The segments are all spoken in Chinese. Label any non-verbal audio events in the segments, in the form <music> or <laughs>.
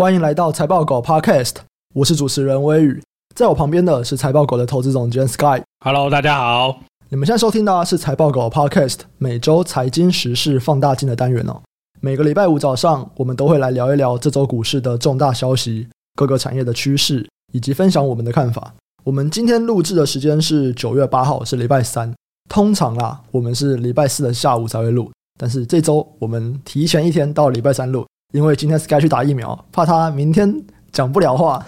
欢迎来到财报狗 Podcast，我是主持人微宇，在我旁边的是财报狗的投资总监 Sky。Hello，大家好。你们现在收听的是财报狗 Podcast 每周财经时事放大镜的单元哦。每个礼拜五早上，我们都会来聊一聊这周股市的重大消息、各个产业的趋势，以及分享我们的看法。我们今天录制的时间是九月八号，是礼拜三。通常啊，我们是礼拜四的下午才会录，但是这周我们提前一天到礼拜三录。因为今天 Sky 去打疫苗，怕他明天讲不了话。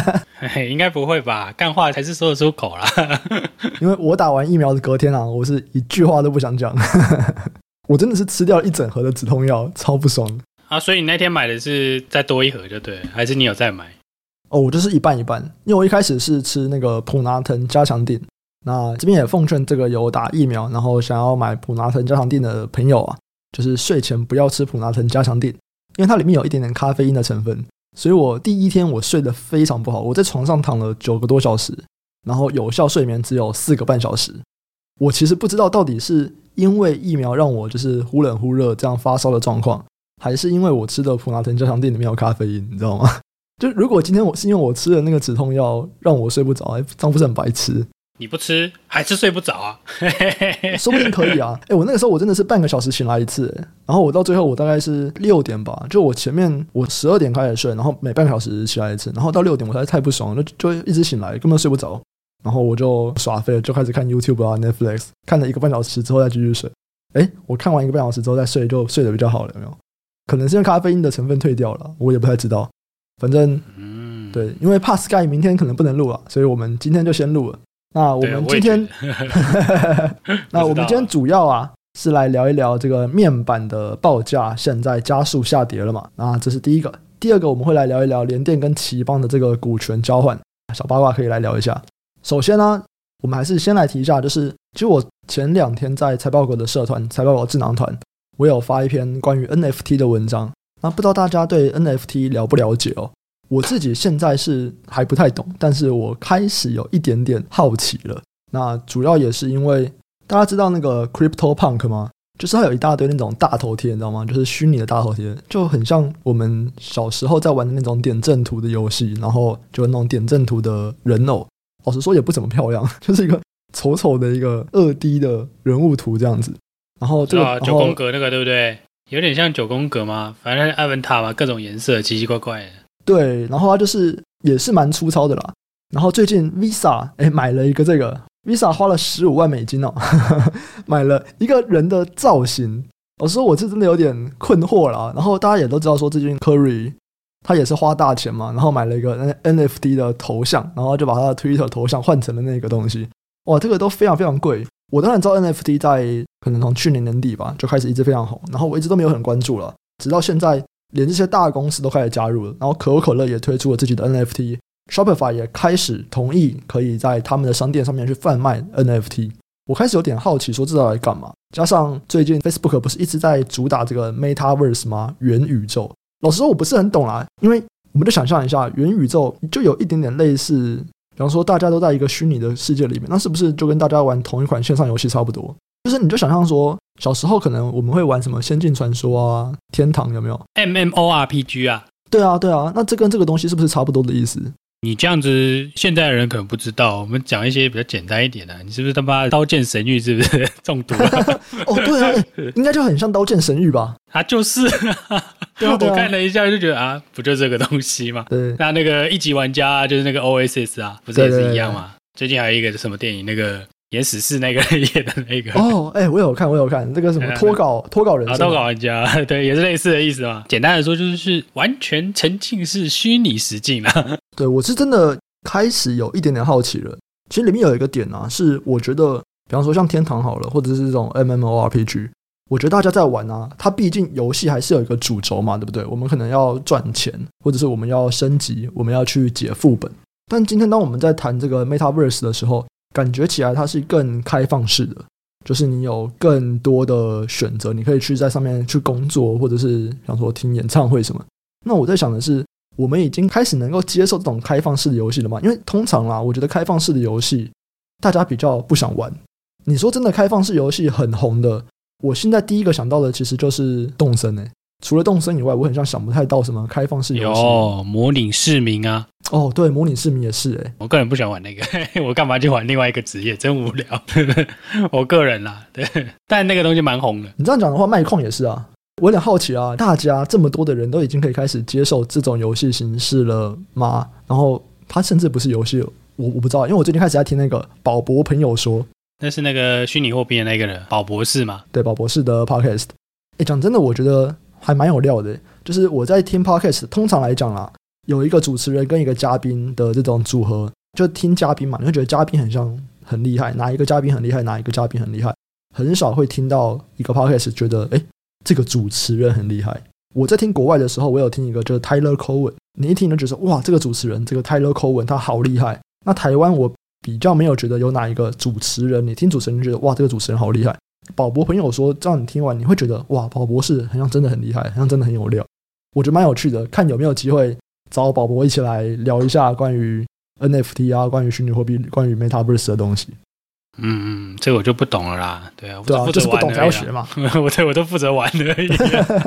<laughs> 应该不会吧？干话才是说得出口啦。<laughs> 因为我打完疫苗的隔天啊，我是一句话都不想讲。<laughs> 我真的是吃掉一整盒的止痛药，超不爽啊！所以你那天买的是再多一盒就对，还是你有再买？哦，我就是一半一半。因为我一开始是吃那个普拿疼加强定。那这边也奉劝这个有打疫苗，然后想要买普拿疼加强定的朋友啊，就是睡前不要吃普拿疼加强錠。因为它里面有一点点咖啡因的成分，所以我第一天我睡得非常不好，我在床上躺了九个多小时，然后有效睡眠只有四个半小时。我其实不知道到底是因为疫苗让我就是忽冷忽热这样发烧的状况，还是因为我吃的普拿疼加强錠里面有咖啡因，你知道吗？就如果今天我是因为我吃的那个止痛药让我睡不着，哎，这样不是很白痴？你不吃还是睡不着啊？<laughs> 说不定可以啊！哎，我那个时候我真的是半个小时醒来一次，然后我到最后我大概是六点吧，就我前面我十二点开始睡，然后每半个小时起来一次，然后到六点我实在太不爽了，就就一直醒来，根本睡不着，然后我就耍废了，就开始看 YouTube 啊 Netflix，看了一个半小时之后再继续睡。哎，我看完一个半小时之后再睡，就睡得比较好了，有没有？可能是因为咖啡因的成分退掉了，我也不太知道。反正，嗯，对，因为怕 Sky 明天可能不能录了，所以我们今天就先录了。那我们今天，<laughs> 那我们今天主要啊是来聊一聊这个面板的报价现在加速下跌了嘛？那这是第一个。第二个我们会来聊一聊联电跟奇邦的这个股权交换，小八卦可以来聊一下。首先呢，我们还是先来提一下，就是其实我前两天在财报狗的社团财报狗智囊团，我有发一篇关于 NFT 的文章。那不知道大家对 NFT 了不了解哦？我自己现在是还不太懂，但是我开始有一点点好奇了。那主要也是因为大家知道那个 Crypto Punk 吗？就是它有一大堆那种大头贴，你知道吗？就是虚拟的大头贴，就很像我们小时候在玩的那种点阵图的游戏，然后就那种点阵图的人偶。老实说也不怎么漂亮，<laughs> 就是一个丑丑的一个二 D 的人物图这样子。然后这个九宫格那个对不对？有点像九宫格吗？反正艾文塔嘛，各种颜色奇奇怪怪的。对，然后它就是也是蛮粗糙的啦。然后最近 Visa 哎买了一个这个 Visa 花了十五万美金哦，<laughs> 买了一个人的造型。我说我是真的有点困惑了。然后大家也都知道说最近 Curry 他也是花大钱嘛，然后买了一个 NFT 的头像，然后就把他的 Twitter 头像换成了那个东西。哇，这个都非常非常贵。我当然知道 NFT 在可能从去年年底吧就开始一直非常红，然后我一直都没有很关注了，直到现在。连这些大公司都开始加入了，然后可口可乐也推出了自己的 NFT，Shopify 也开始同意可以在他们的商店上面去贩卖 NFT。我开始有点好奇，说这是来干嘛？加上最近 Facebook 不是一直在主打这个 Metaverse 吗？元宇宙。老实说，我不是很懂啊，因为我们就想象一下，元宇宙就有一点点类似，比方说大家都在一个虚拟的世界里面，那是不是就跟大家玩同一款线上游戏差不多？就是你就想象说。小时候可能我们会玩什么《仙境传说》啊，《天堂》有没有？MMORPG 啊？对啊，对啊。那这跟这个东西是不是差不多的意思？你这样子，现在的人可能不知道。我们讲一些比较简单一点的。你是不是他妈《刀剑神域》是不是中毒了？<laughs> 哦，对啊，应该就很像《刀剑神域》吧？啊，就是。对啊，我看了一下就觉得啊，不就这个东西嘛？对。那那个一级玩家就是那个 OSS 啊，不是也是一样吗？最近还有一个什么电影那个。演死侍那个 <laughs> 演的那个哦，哎、欸，我有看，我有看，这个什么脱稿脱稿人生，脱稿玩家，<laughs> 对，也是类似的意思嘛。简单的说，就是是完全沉浸式虚拟实境啊。<laughs> 对，我是真的开始有一点点好奇了。其实里面有一个点啊，是我觉得，比方说像天堂好了，或者是这种 MMORPG，我觉得大家在玩啊，它毕竟游戏还是有一个主轴嘛，对不对？我们可能要赚钱，或者是我们要升级，我们要去解副本。但今天当我们在谈这个 Metaverse 的时候，感觉起来它是更开放式的，就是你有更多的选择，你可以去在上面去工作，或者是想说听演唱会什么。那我在想的是，我们已经开始能够接受这种开放式的游戏了吗？因为通常啦，我觉得开放式的游戏大家比较不想玩。你说真的，开放式游戏很红的，我现在第一个想到的其实就是动森诶。除了动森以外，我很像想不太到什么开放式游戏。有模拟市民啊。哦，对，模拟市民也是哎。我个人不喜欢玩那个，<laughs> 我干嘛去玩另外一个职业？真无聊。<laughs> 我个人啦，对，但那个东西蛮红的。你这样讲的话，麦控也是啊。我有点好奇啊，大家这么多的人都已经可以开始接受这种游戏形式了吗？然后它甚至不是游戏，我我不知道，因为我最近开始在听那个宝博朋友说，那是那个虚拟货币的那个人，宝博士嘛？对，宝博士的 podcast。哎，讲真的，我觉得还蛮有料的。就是我在听 podcast，通常来讲啦，有一个主持人跟一个嘉宾的这种组合，就听嘉宾嘛，你会觉得嘉宾很像很厉害，哪一个嘉宾很厉害，哪一个嘉宾很厉害，很少会听到一个 podcast 觉得哎。这个主持人很厉害。我在听国外的时候，我有听一个就是 Tyler Cowen，你一听就觉得哇，这个主持人这个 Tyler Cowen 他好厉害。那台湾我比较没有觉得有哪一个主持人，你听主持人觉得哇，这个主持人好厉害。宝博朋友说，这样你听完你会觉得哇，宝博士好像真的很厉害，好像真的很有料。我觉得蛮有趣的，看有没有机会找宝博一起来聊一下关于 NFT 啊，关于虚拟货币，关于 Metaverse 的东西。嗯嗯，这个我就不懂了啦。对啊，对啊，就是不懂才要学嘛。<laughs> 我对我都负责玩而已。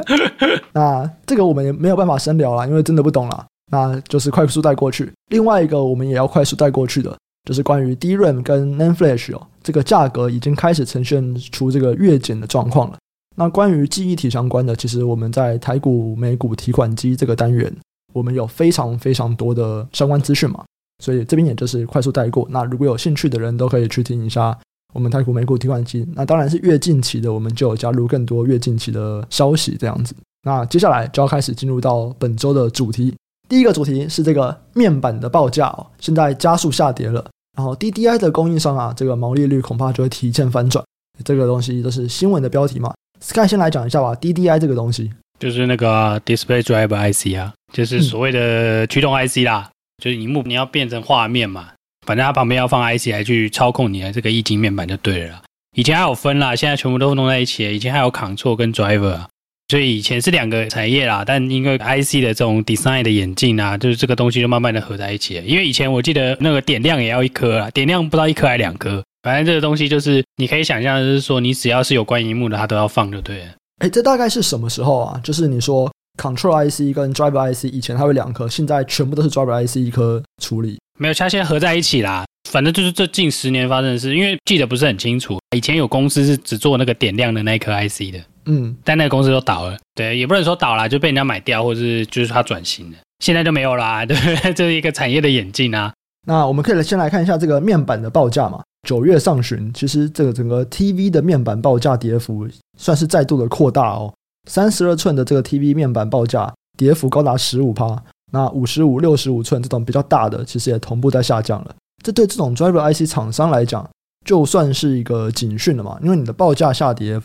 <laughs> 那这个我们也没有办法深聊啦，因为真的不懂啦。那就是快速带过去。另外一个我们也要快速带过去的，就是关于 DRAM 跟 NAND Flash 哦，这个价格已经开始呈现出这个月减的状况了。那关于记忆体相关的，其实我们在台股、美股提款机这个单元，我们有非常非常多的相关资讯嘛。所以这边也就是快速带过。那如果有兴趣的人都可以去听一下我们太古、美股提款机。那当然是越近期的，我们就加入更多越近期的消息这样子。那接下来就要开始进入到本周的主题。第一个主题是这个面板的报价哦，现在加速下跌了。然后 DDI 的供应商啊，这个毛利率恐怕就会提前反转。这个东西都是新闻的标题嘛。Sky 先来讲一下吧。DDI 这个东西就是那个 Display Driver IC 啊，就是所谓的驱动 IC 啦。嗯就是荧幕你要变成画面嘛，反正它旁边要放 IC 来去操控你的这个液晶面板就对了啦。以前还有分啦，现在全部都弄在一起了。以前还有 Control 跟 Driver 啊，所以以前是两个产业啦。但因为 IC 的这种 design 的演进啊，就是这个东西就慢慢的合在一起了。因为以前我记得那个点亮也要一颗啊，点亮不知道一颗还两颗，反正这个东西就是你可以想象，就是说你只要是有关荧幕的，它都要放就对了。哎，这大概是什么时候啊？就是你说。Control IC 跟 Driver IC 以前它会两颗，现在全部都是 Driver IC 一颗处理。没有，它现在合在一起啦。反正就是这近十年发生的事，因为记得不是很清楚。以前有公司是只做那个点亮的那一颗 IC 的，嗯，但那个公司都倒了。对，也不能说倒了，就被人家买掉，或者是就是它转型了。现在就没有啦，对，<laughs> 这是一个产业的演进啊。那我们可以先来看一下这个面板的报价嘛。九月上旬，其实这个整个 TV 的面板报价跌幅算是再度的扩大哦。三十二寸的这个 TV 面板报价跌幅高达十五趴，那五十五、六十五寸这种比较大的，其实也同步在下降了。这对这种 Driver IC 厂商来讲，就算是一个警讯了嘛，因为你的报价下跌，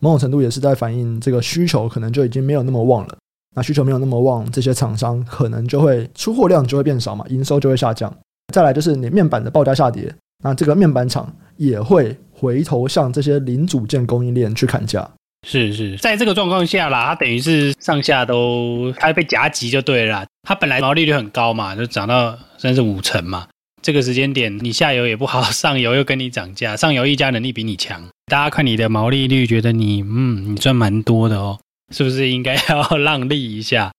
某种程度也是在反映这个需求可能就已经没有那么旺了。那需求没有那么旺，这些厂商可能就会出货量就会变少嘛，营收就会下降。再来就是你面板的报价下跌，那这个面板厂也会回头向这些零组件供应链去砍价。是是，在这个状况下啦，它等于是上下都它被夹击就对了啦。它本来毛利率很高嘛，就涨到甚至五成嘛。这个时间点你下游也不好，上游又跟你涨价，上游议价能力比你强。大家看你的毛利率，觉得你嗯，你赚蛮多的哦，是不是应该要 <laughs> 让利一下？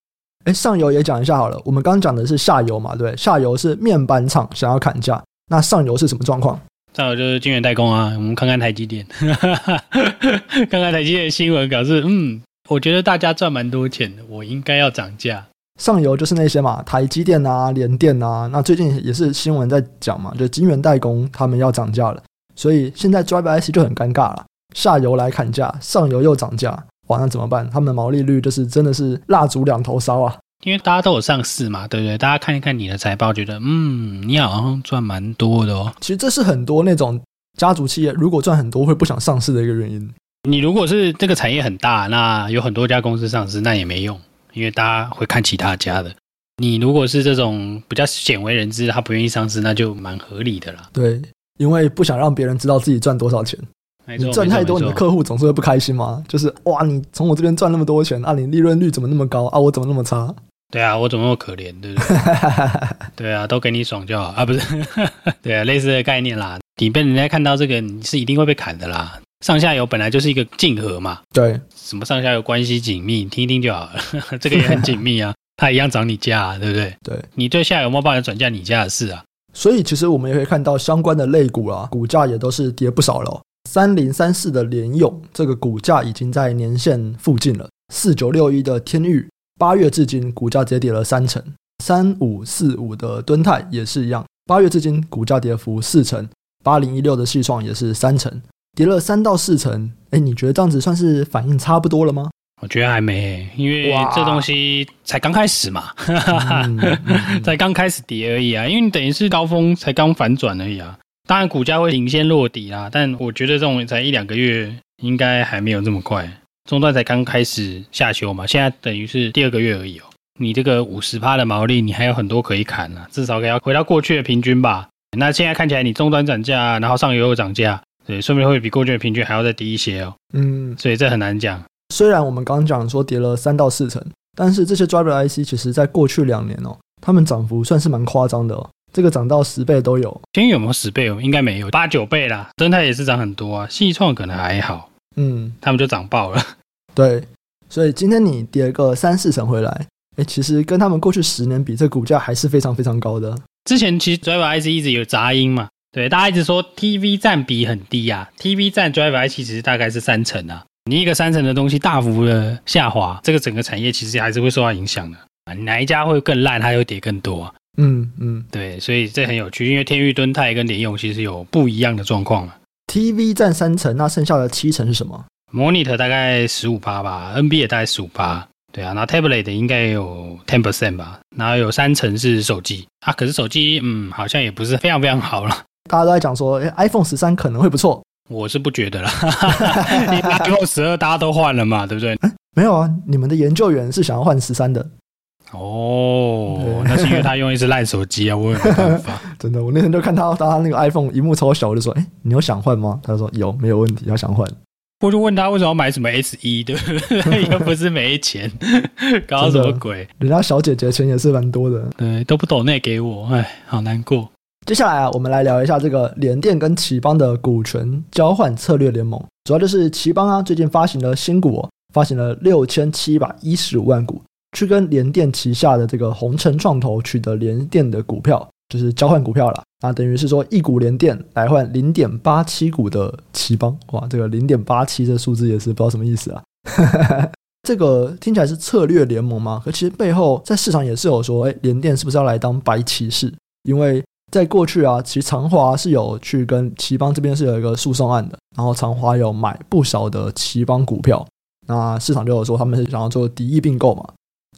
哎，上游也讲一下好了。我们刚刚讲的是下游嘛，对，下游是面板厂想要砍价，那上游是什么状况？上游就是晶圆代工啊，我们看看台积电，<laughs> 看看台积电的新闻，表示嗯，我觉得大家赚蛮多钱的，我应该要涨价。上游就是那些嘛，台积电啊、联电啊，那最近也是新闻在讲嘛，就晶圆代工他们要涨价了，所以现在 Driver IC 就很尴尬了，下游来砍价，上游又涨价，哇，那怎么办？他们的毛利率就是真的是蜡烛两头烧啊。因为大家都有上市嘛，对不对？大家看一看你的财报，觉得嗯，你好像赚蛮多的哦。其实这是很多那种家族企业如果赚很多会不想上市的一个原因。你如果是这个产业很大，那有很多家公司上市，那也没用，因为大家会看其他家的。你如果是这种比较鲜为人知，他不愿意上市，那就蛮合理的啦。对，因为不想让别人知道自己赚多少钱。你赚太多，你的客户总是会不开心吗。就是哇，你从我这边赚那么多钱啊，你利润率怎么那么高啊？我怎么那么差？对啊，我怎么那么可怜，对不对？<laughs> 对啊，都给你爽就好啊，不是？<laughs> 对啊，类似的概念啦。你被人家看到这个，你是一定会被砍的啦。上下游本来就是一个竞合嘛。对，什么上下游关系紧密，听一听就好了。<laughs> 这个也很紧密啊，它一样涨你价啊，对不对？对，你对下游有没有帮人转嫁你家的事啊？所以其实我们也可以看到相关的类股啊，股价也都是跌不少了哦。三零三四的联咏，这个股价已经在年线附近了。四九六一的天钰，八月至今股价直接跌了三成。三五四五的敦泰也是一样，八月至今股价跌幅四成。八零一六的矽创也是三成，跌了三到四成。哎，你觉得这样子算是反应差不多了吗？我觉得还没，因为这东西才刚开始嘛，嗯嗯、<laughs> 才刚开始跌而已啊。因为你等于是高峰才刚反转而已啊。当然，股价会领先落底啦，但我觉得这种才一两个月，应该还没有这么快。中段才刚开始下修嘛，现在等于是第二个月而已哦。你这个五十趴的毛利，你还有很多可以砍呢、啊，至少要回到过去的平均吧。那现在看起来，你终端涨价，然后上游又涨价，对，说不定会比过去的平均还要再低一些哦。嗯，所以这很难讲。虽然我们刚刚讲说跌了三到四成，但是这些 Driver IC 其实在过去两年哦，他们涨幅算是蛮夸张的哦。这个涨到十倍都有，天有没有十倍哦？应该没有，八九倍啦。敦泰也是涨很多啊，矽创可能还好，嗯，他们就涨爆了。对，所以今天你跌个三四成回来，哎，其实跟他们过去十年比，这股价还是非常非常高的。之前其实 Driver IC 一直有杂音嘛，对，大家一直说 TV 占比很低啊，TV 占 Driver IC 其实大概是三成啊。你一个三成的东西大幅的下滑，这个整个产业其实还是会受到影响的啊。哪一家会更烂，它会跌更多啊。嗯嗯，对，所以这很有趣，因为天域、敦泰跟联用其实有不一样的状况。TV 占三成，那剩下的七成是什么？Monitor 大概十五趴吧，NB 也大概十五趴，对啊，那 Tablet 应该有 ten percent 吧，然后有三成是手机啊，可是手机嗯好像也不是非常非常好了。大家都在讲说，哎，iPhone 十三可能会不错，我是不觉得啦，<laughs> 因为 iPhone 十二大家都换了嘛，对不对？没有啊，你们的研究员是想要换十三的。哦，那是因为他用一只烂手机啊，我也没办法。<laughs> 真的，我那天就看他，他那个 iPhone 屏幕超小，我就说：“哎，你有想换吗？”他就说：“有，没有问题，要想换。”我就问他为什么要买什么 SE，对不对？<laughs> 又不是没钱，<laughs> 搞什么鬼？人家小姐姐钱也是蛮多的，对，都不懂那给我，哎，好难过。接下来啊，我们来聊一下这个联电跟奇邦的股权交换策略联盟，主要就是奇邦啊，最近发行了新股，哦，发行了六千七百一十五万股。去跟联电旗下的这个鸿诚创投取得联电的股票，就是交换股票了。那等于是说一股联电来换零点八七股的頎邦。哇，这个零点八七这数字也是不知道什么意思啊。<laughs> 这个听起来是策略联盟吗？可其实背后在市场也是有说，哎，联电是不是要来当白骑士？因为在过去啊，其实长华是有去跟頎邦这边是有一个诉讼案的，然后长华有买不少的頎邦股票，那市场就有说他们是想要做敌意并购嘛。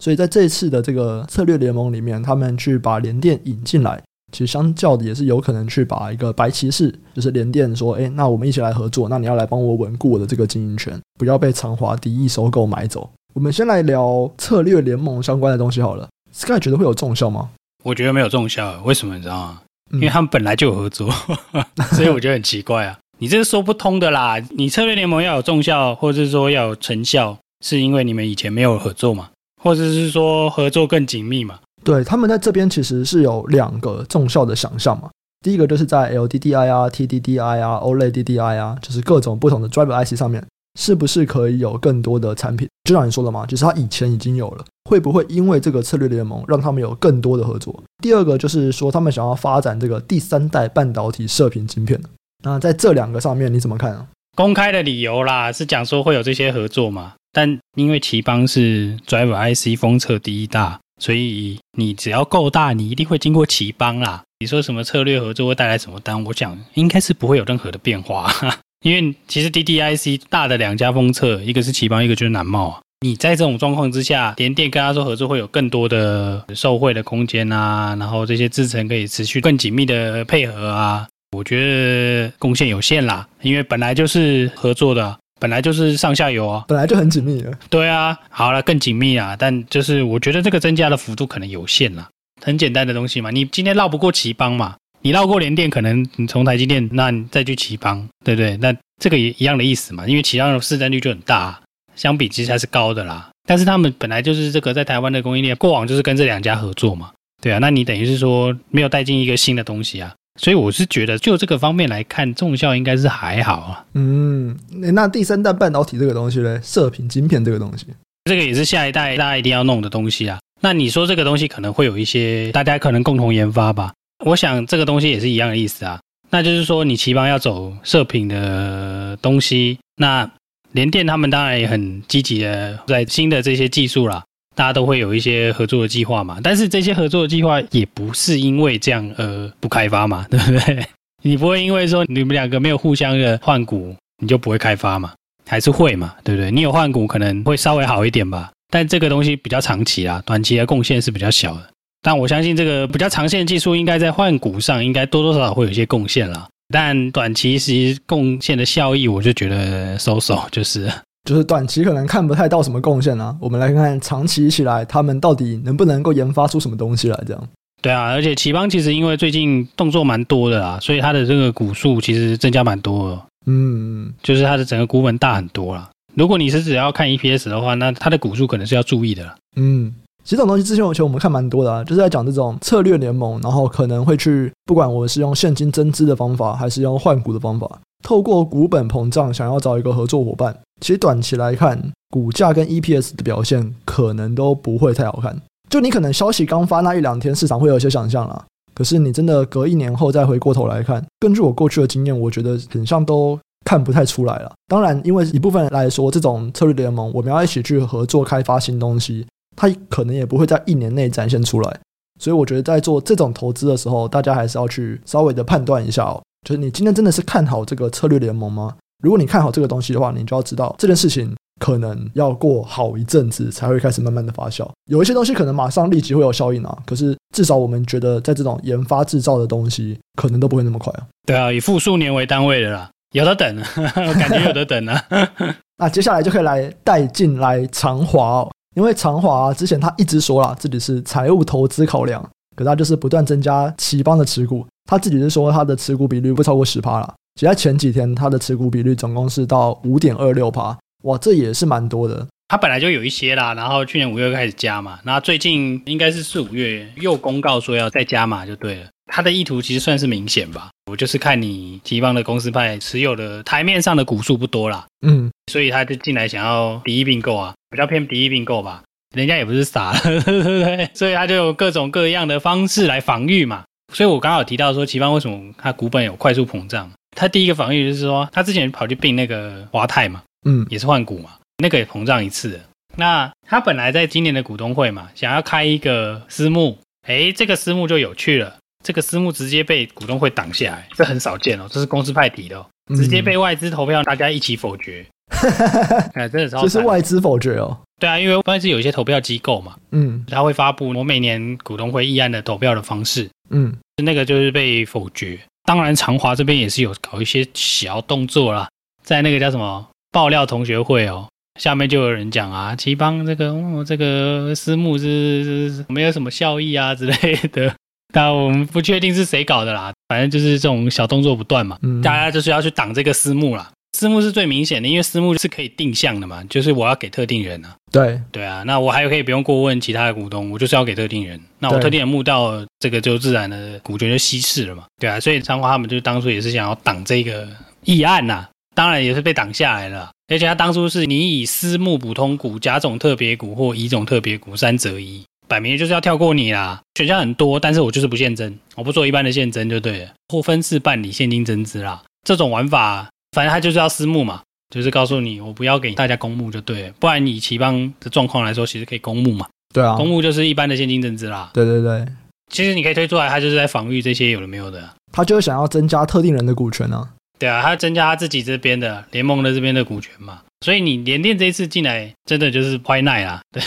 所以在这一次的这个策略联盟里面，他们去把联电引进来，其实相较的也是有可能去把一个白骑士，就是联电说，哎，那我们一起来合作，那你要来帮我稳固我的这个经营权，不要被长华敌意收购买走。我们先来聊策略联盟相关的东西好了。Sky 觉得会有重效吗？我觉得没有重效，为什么你知道吗？因为他们本来就有合作，<laughs> 所以我觉得很奇怪啊。你这是说不通的啦。你策略联盟要有重效，或者是说要有成效，是因为你们以前没有合作嘛？或者是说合作更紧密嘛？对，他们在这边其实是有两个重效的想象嘛。第一个就是在 LDDI 啊、TDDI 啊、OLED DDI 啊，就是各种不同的 Driver IC 上面，是不是可以有更多的产品？就像你说的嘛，就是他以前已经有了，会不会因为这个策略联盟让他们有更多的合作？第二个就是说，他们想要发展这个第三代半导体射频晶片。那在这两个上面你怎么看啊？公开的理由啦，是讲说会有这些合作嘛。但因为奇邦是 Driver IC 封测第一大，所以你只要够大，你一定会经过奇邦啦。你说什么策略合作会带来什么单？我想应该是不会有任何的变化，<laughs> 因为其实 DDIC 大的两家封测，一个是奇邦，一个就是南茂啊。你在这种状况之下，联电跟他说合作会有更多的受惠的空间啊，然后这些制程可以持续更紧密的配合啊，我觉得贡献有限啦，因为本来就是合作的。本来就是上下游啊，本来就很紧密了。对啊，好了，更紧密啊，但就是我觉得这个增加的幅度可能有限啦。很简单的东西嘛，你今天绕不过奇邦嘛，你绕过联电，可能你从台积电，那你再去奇邦，对不对？那这个也一样的意思嘛，因为奇邦的市占率就很大，相比其实还是高的啦。但是他们本来就是这个在台湾的供应链，过往就是跟这两家合作嘛，对啊，那你等于是说没有带进一个新的东西啊。所以我是觉得，就这个方面来看，重效应该是还好啊。嗯，那第三代半导体这个东西呢？射频晶片这个东西，这个也是下一代大家一定要弄的东西啊。那你说这个东西可能会有一些大家可能共同研发吧？我想这个东西也是一样的意思啊。那就是说，你頎邦要走射频的东西，那联电他们当然也很积极的在新的这些技术啦，大家都会有一些合作的计划嘛。但是这些合作的计划也不是因为这样而不开发嘛，<laughs> 对不对？你不会因为说你们两个没有互相的换股，你就不会开发嘛？还是会嘛？对不对？你有换股可能会稍微好一点吧。但这个东西比较长期啦，短期的贡献是比较小的。但我相信这个比较长线技术应该在换股上应该多多少少会有一些贡献啦。但短期其实贡献的效益，我就觉得收手就是就是短期可能看不太到什么贡献啊。我们来看看长期起来他们到底能不能够研发出什么东西来，这样。对啊，而且奇邦其实因为最近动作蛮多的啊，所以它的这个股数其实增加蛮多的。嗯，就是它的整个股本大很多啦。如果你是只要看 EPS 的话，那它的股数可能是要注意的啦。嗯。其实这种东西之前我觉得我们看蛮多的啊，就是在讲这种策略联盟，然后可能会去不管我是用现金增资的方法，还是用换股的方法，透过股本膨胀想要找一个合作伙伴。其实短期来看，股价跟 EPS 的表现可能都不会太好看。就你可能消息刚发那一两天，市场会有一些想象啦。可是你真的隔一年后再回过头来看，根据我过去的经验，我觉得很像都看不太出来了。当然，因为一部分来说，这种策略联盟我们要一起去合作开发新东西。它可能也不会在一年内展现出来，所以我觉得在做这种投资的时候，大家还是要去稍微的判断一下哦。就是你今天真的是看好这个策略联盟吗？如果你看好这个东西的话，你就要知道这件事情可能要过好一阵子才会开始慢慢的发酵。有一些东西可能马上立即会有效应啊，可是至少我们觉得在这种研发制造的东西，可能都不会那么快啊。对啊，以复数年为单位的啦，有的等，<laughs> 感觉有的等啊。<laughs> 那接下来就可以来带进来长华哦。因为长华啊，之前他一直说了自己是财务投资考量，可他就是不断增加頎邦的持股。他自己是说他的持股比率不超过十趴了。其实在前几天他的持股比率总共是到五点二六趴，哇，这也是蛮多的。他本来就有一些啦，然后去年五月开始加嘛，然后最近应该是四五月又公告说要再加码就对了。他的意图其实算是明显吧，我就是看你頎邦的公司派持有的台面上的股数不多啦，嗯，所以他就进来想要敌意并购啊。比较偏敌意并购吧，人家也不是傻了，<laughs> 对不对？所以他就有各种各样的方式来防御嘛。所以我刚好提到说，奇邦为什么他股本有快速膨胀？他第一个防御就是说，他之前跑去并那个华泰嘛，嗯，也是换股嘛，那个也膨胀一次。那他本来在今年的股东会嘛，想要开一个私募，诶，这个私募就有趣了，这个私募直接被股东会挡下来，这很少见哦，这是公司派提的哦，直接被外资投票大家一起否决。<laughs> 哎，真的超，这是外资否决哦。对啊，因为外资有一些投票机构嘛，嗯，他会发布我每年股东会议案的投票的方式，嗯，那个就是被否决。当然，长华这边也是有搞一些小动作啦，在那个叫什么爆料同学会哦，下面就有人讲啊，齐邦这个、哦、这个私募是，是，是没有什么效益啊之类的，<laughs> 但我们不确定是谁搞的啦，反正就是这种小动作不断嘛，嗯，大家就是要去挡这个私募啦。私募是最明显的，因为私募是可以定向的嘛，就是我要给特定人啊。对对啊，那我还可以不用过问其他的股东，我就是要给特定人。那我特定人募到这个，就自然的股权就稀释了嘛。对啊，所以长华他们就当初也是想要挡这个议案呐、啊，当然也是被挡下来了。而且他当初是你以私募普通股、甲种特别股或乙种特别股三择一，摆明就是要跳过你啦。选项很多，但是我就是不现增，我不做一般的现增就对了，或分次办理现金增资啦。这种玩法。反正他就是要私募嘛，就是告诉你我不要给大家公募就对了，不然你奇邦的状况来说，其实可以公募嘛。对啊，公募就是一般的现金增资啦。对对对，其实你可以推出来，他就是在防御这些有的没有的。他就是想要增加特定人的股权啊。对啊，他增加他自己这边的联盟的这边的股权嘛。所以你联电这一次进来，真的就是坏奈啦。<laughs> 对，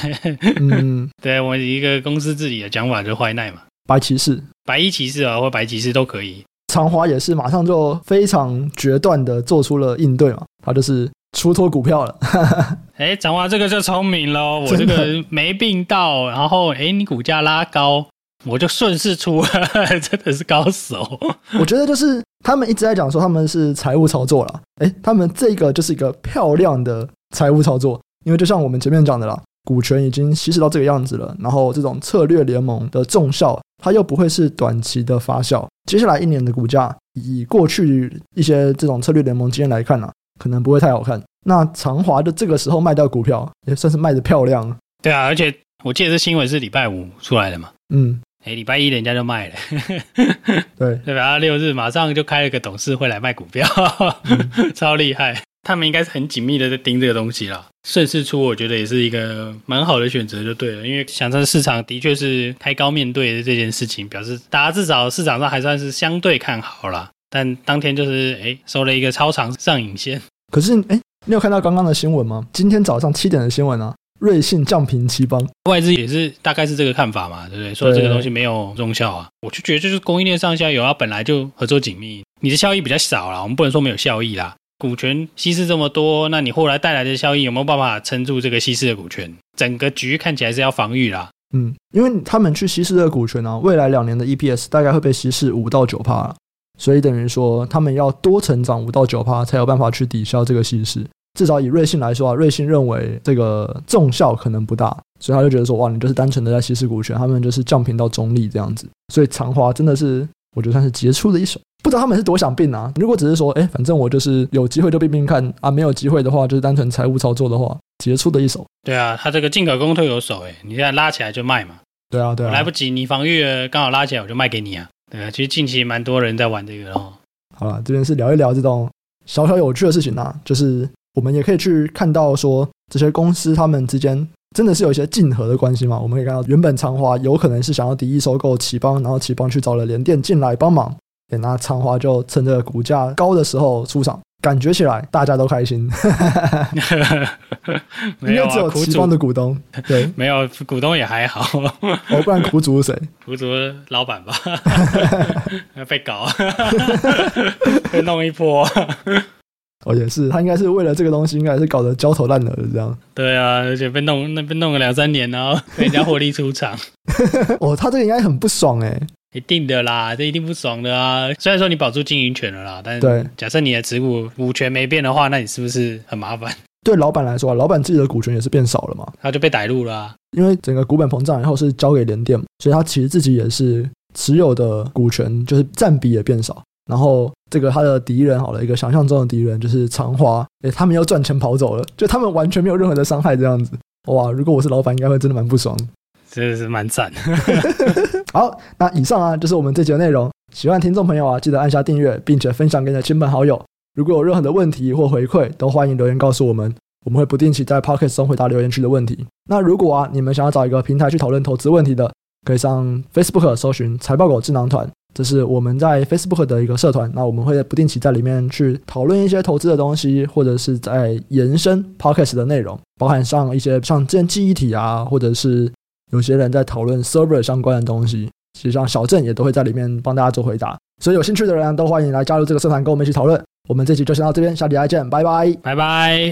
嗯，对我一个公司自己的讲法就是坏奈嘛。白骑士、白衣骑士啊，或白骑士都可以。长华也是马上就非常决断的做出了应对嘛，他就是出脱股票了。<laughs> 哎，长华这个就聪明喽，我这个没病到，然后哎，你股价拉高，我就顺势出，<laughs> 真的是高手。我觉得就是他们一直在讲说他们是财务操作了，哎，他们这个就是一个漂亮的财务操作，因为就像我们前面讲的啦，股权已经稀释到这个样子了，然后这种策略联盟的重效，它又不会是短期的发酵。接下来一年的股价，以过去一些这种策略联盟经验来看呢、啊，可能不会太好看。那长华的这个时候卖掉股票，也算是卖的漂亮。对啊，而且我记得这新闻是礼拜五出来的嘛。嗯，哎，礼拜一人家就卖了。<laughs> 对，<laughs> 对吧？六日马上就开了个董事会来卖股票，嗯、<laughs> 超厉害。他们应该是很紧密的在盯这个东西了。顺势出，我觉得也是一个蛮好的选择，就对了。因为想在市场的确是开高面对的这件事情，表示大家至少市场上还算是相对看好了。但当天就是哎收了一个超长上影线。可是哎，你有看到刚刚的新闻吗？今天早上七点的新闻啊，瑞信降平七邦，外资也是大概是这个看法嘛，对不对？说这个东西没有中效啊，我就觉得就是供应链上下游啊，本来就合作紧密，你的效益比较少啦，我们不能说没有效益啦。股权稀释这么多，那你后来带来的效益有没有办法撑住这个稀释的股权？整个局看起来是要防御啦。嗯，因为他们去稀释这个股权呢、啊，未来两年的 EPS 大概会被稀释五到九趴，所以等于说他们要多成长五到九趴才有办法去抵消这个稀释。至少以瑞信来说啊，瑞信认为这个重效可能不大，所以他就觉得说，哇，你就是单纯的在稀释股权，他们就是降频到中立这样子。所以长华真的是，我觉得算是杰出的一手。不知道他们是多想并啊？如果只是说，哎，反正我就是有机会就并并看啊，没有机会的话，就是单纯财务操作的话，杰出的一手。对啊，他这个进可攻退有守，哎，你现在拉起来就卖嘛。对啊，对啊，来不及你防御，刚好拉起来我就卖给你啊。对啊，其实近期蛮多人在玩这个哦。好了，这边是聊一聊这种小小有趣的事情啊，就是我们也可以去看到说这些公司他们之间真的是有一些竞合的关系嘛。我们可以看到，原本长华有可能是想要敌意收购頎邦，然后頎邦去找了联电进来帮忙。那长华就趁着股价高的时候出场，感觉起来大家都开心。<laughs> 没有、啊、<laughs> 只有頎邦的股东，对，<laughs> 没有股东也还好。哦，不然苦主是谁？苦主老板吧？被搞，被弄一波。哦，也是，他应该是为了这个东西，应该是搞得焦头烂额的这样。对啊，而且被弄，那被弄了两三年，然后 <laughs> 被人家获利出场。<laughs> 哦，他这个应该很不爽哎。一定的啦，这一定不爽的啊！虽然说你保住经营权了啦，但是假设你的持股股权没变的话，那你是不是很麻烦？<laughs> 对老板来说啊，老板自己的股权也是变少了嘛，他就被逮入了啊。因为整个股本膨胀以后是交给联电，所以他其实自己也是持有的股权就是占比也变少。然后这个他的敌人好了，一个想象中的敌人就是长华，诶，他们又赚钱跑走了，就他们完全没有任何的伤害这样子。哇，如果我是老板，应该会真的蛮不爽。真的是蛮赞。<laughs> 好，那以上啊就是我们这集的内容。喜欢听众朋友啊，记得按下订阅，并且分享给你的亲朋好友。如果有任何的问题或回馈，都欢迎留言告诉我们，我们会不定期在 Pocket 中回答留言区的问题。那如果啊你们想要找一个平台去讨论投资问题的，可以上 Facebook 搜寻“财报狗智囊团”，这是我们在 Facebook 的一个社团。那我们会不定期在里面去讨论一些投资的东西，或者是在延伸 Podcast 的内容，包含上一些像建记忆体啊，或者是。有些人在讨论 server 相关的东西，实际上小郑也都会在里面帮大家做回答，所以有兴趣的人都欢迎来加入这个社团，跟我们一起讨论。我们这期就先到这边，下期再见，拜拜，拜拜。